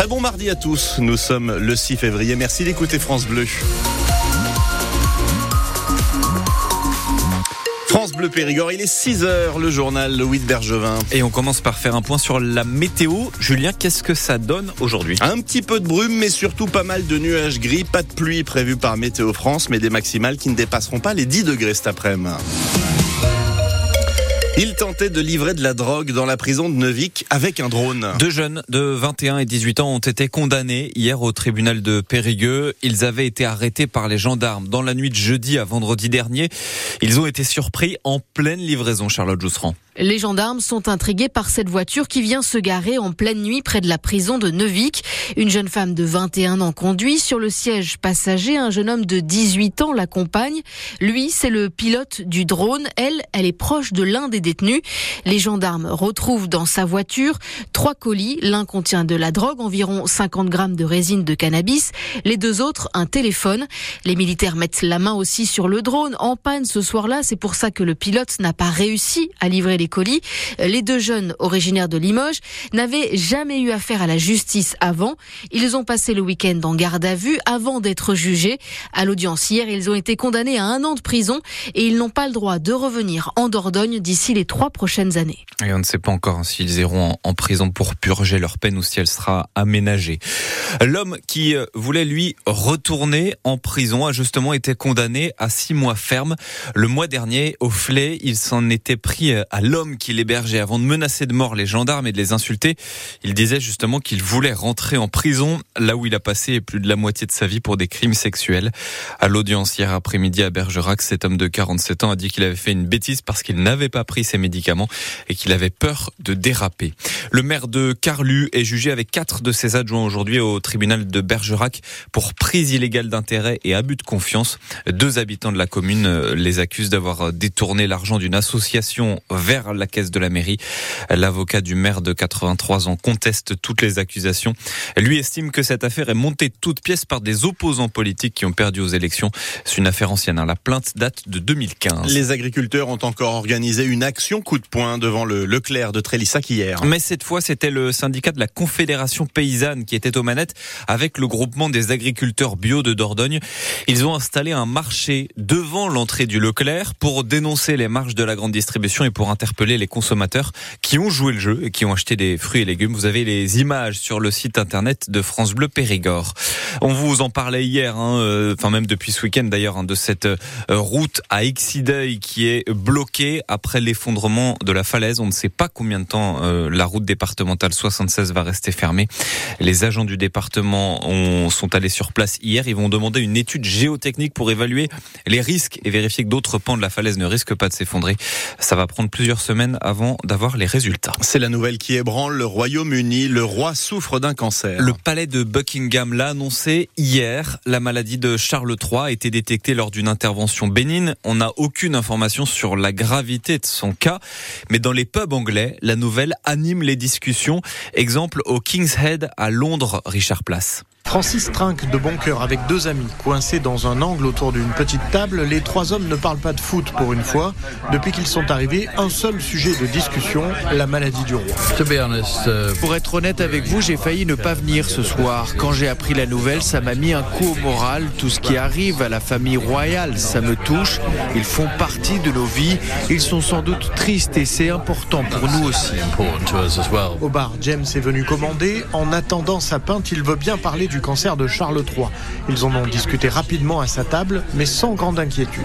Très bon mardi à tous. Nous sommes le 6 février. Merci d'écouter France Bleu. France Bleu Périgord, il est 6 heures, le journal Louis de Bergevin. Et on commence par faire un point sur la météo. Julien, qu'est-ce que ça donne aujourd'hui? Un petit peu de brume, mais surtout pas mal de nuages gris. Pas de pluie prévue par Météo France, mais des maximales qui ne dépasseront pas les 10 degrés cet après-midi. Il tentait de livrer de la drogue dans la prison de Neuvik avec un drone. Deux jeunes de 21 et 18 ans ont été condamnés hier au tribunal de Périgueux. Ils avaient été arrêtés par les gendarmes dans la nuit de jeudi à vendredi dernier. Ils ont été surpris en pleine livraison, Charlotte Jousserand. Les gendarmes sont intrigués par cette voiture qui vient se garer en pleine nuit près de la prison de Neuvik. Une jeune femme de 21 ans conduit. Sur le siège passager, un jeune homme de 18 ans l'accompagne. Lui, c'est le pilote du drone. Elle, elle est proche de l'un des détenus. Les gendarmes retrouvent dans sa voiture trois colis. L'un contient de la drogue, environ 50 grammes de résine de cannabis. Les deux autres, un téléphone. Les militaires mettent la main aussi sur le drone en panne ce soir-là. C'est pour ça que le pilote n'a pas réussi à livrer les colis. Les deux jeunes originaires de Limoges n'avaient jamais eu affaire à la justice avant. Ils ont passé le week-end en garde à vue avant d'être jugés. À l'audience hier, ils ont été condamnés à un an de prison et ils n'ont pas le droit de revenir en Dordogne d'ici les trois prochaines années. Et on ne sait pas encore s'ils iront en prison pour purger leur peine ou si elle sera aménagée. L'homme qui euh, voulait lui retourner en prison a justement été condamné à six mois ferme. Le mois dernier, au Flé, il s'en était pris euh, à l'homme qui l'hébergeait avant de menacer de mort les gendarmes et de les insulter. Il disait justement qu'il voulait rentrer en prison, là où il a passé plus de la moitié de sa vie pour des crimes sexuels. À l'audience hier après-midi à Bergerac, cet homme de 47 ans a dit qu'il avait fait une bêtise parce qu'il n'avait pas pris ses médicaments et qu'il avait peur de déraper. Le maire de Carlu est jugé avec quatre de ses adjoints aujourd'hui au tribunal de Bergerac pour prise illégale d'intérêt et abus de confiance. Deux habitants de la commune les accusent d'avoir détourné l'argent d'une association vers la caisse de la mairie. L'avocat du maire de 83 ans conteste toutes les accusations. Lui estime que cette affaire est montée de toutes pièces par des opposants politiques qui ont perdu aux élections. C'est une affaire ancienne. hein. La plainte date de 2015. Les agriculteurs ont encore organisé une action coup de poing devant le Leclerc de Trélissac hier. Mais cette fois, c'était le syndicat de la Confédération paysanne qui était aux manettes avec le groupement des agriculteurs bio de Dordogne. Ils ont installé un marché devant l'entrée du Leclerc pour dénoncer les marges de la grande distribution et pour interpeller les consommateurs qui ont joué le jeu et qui ont acheté des fruits et légumes. Vous avez les images sur le site internet de France Bleu Périgord. On vous en parlait hier, hein, euh, enfin même depuis ce week-end d'ailleurs, hein, de cette euh, route à Exideuil qui est bloquée après l'effondrement de la falaise. On ne sait pas combien de temps euh, la route départementale 76 va rester fermée. Les agents du département ont, sont allés sur place hier. Ils vont demander une étude géotechnique pour évaluer les risques et vérifier que d'autres pans de la falaise ne risquent pas de s'effondrer. Ça va prendre plusieurs semaines avant d'avoir les résultats. C'est la nouvelle qui ébranle le Royaume-Uni. Le roi souffre d'un cancer. Le palais de Buckingham l'a annoncé hier. La maladie de Charles III a été détectée lors d'une intervention bénigne. On n'a aucune information sur la gravité de son cas. Mais dans les pubs anglais, la nouvelle anime les discussions. Exemple au King's Head à Londres, Richard Place. Francis trinque de bon cœur avec deux amis, coincés dans un angle autour d'une petite table. Les trois hommes ne parlent pas de foot pour une fois. Depuis qu'ils sont arrivés, un seul sujet de discussion, la maladie du roi. Pour être honnête avec vous, j'ai failli ne pas venir ce soir. Quand j'ai appris la nouvelle, ça m'a mis un coup au moral. Tout ce qui arrive à la famille royale, ça me touche. Ils font partie de nos vies. Ils sont sans doute tristes et c'est important pour nous aussi. Au bar, James est venu commander. En attendant sa pinte, il veut bien parler du cancer de Charles III. Ils en ont discuté rapidement à sa table, mais sans grande inquiétude.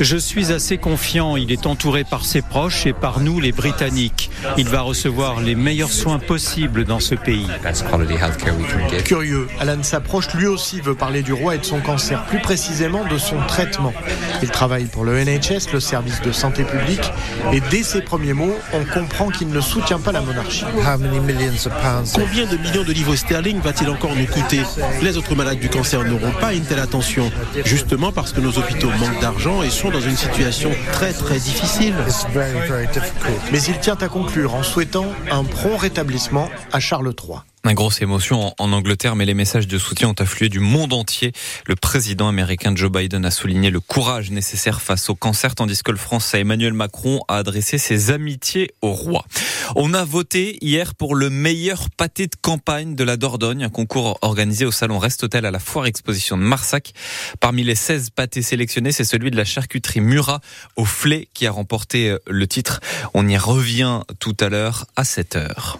Je suis assez confiant. Il est entouré par ses proches et par nous, les Britanniques. Il va recevoir les meilleurs soins possibles dans ce pays. Curieux, Alan s'approche, lui aussi veut parler du roi et de son cancer, plus précisément de son traitement. Il travaille pour le NHS, le service de santé publique, et dès ses premiers mots, on comprend qu'il ne soutient pas la monarchie. Combien de millions de livres sterling va-t-il encore nous coûter Les autres malades du cancer n'auront pas une telle attention, justement parce que nos hôpitaux manquent d'argent et sont dans une situation très très difficile. Mais il tient à conclure en souhaitant un prompt rétablissement à Charles III. Une grosse émotion en Angleterre, mais les messages de soutien ont afflué du monde entier. Le président américain Joe Biden a souligné le courage nécessaire face au cancer, tandis que le français Emmanuel Macron a adressé ses amitiés au roi. On a voté hier pour le meilleur pâté de campagne de la Dordogne, un concours organisé au salon Rest-Hôtel à la foire exposition de Marsac. Parmi les 16 pâtés sélectionnés, c'est celui de la charcuterie Murat au Flé qui a remporté le titre. On y revient tout à l'heure à 7 heures.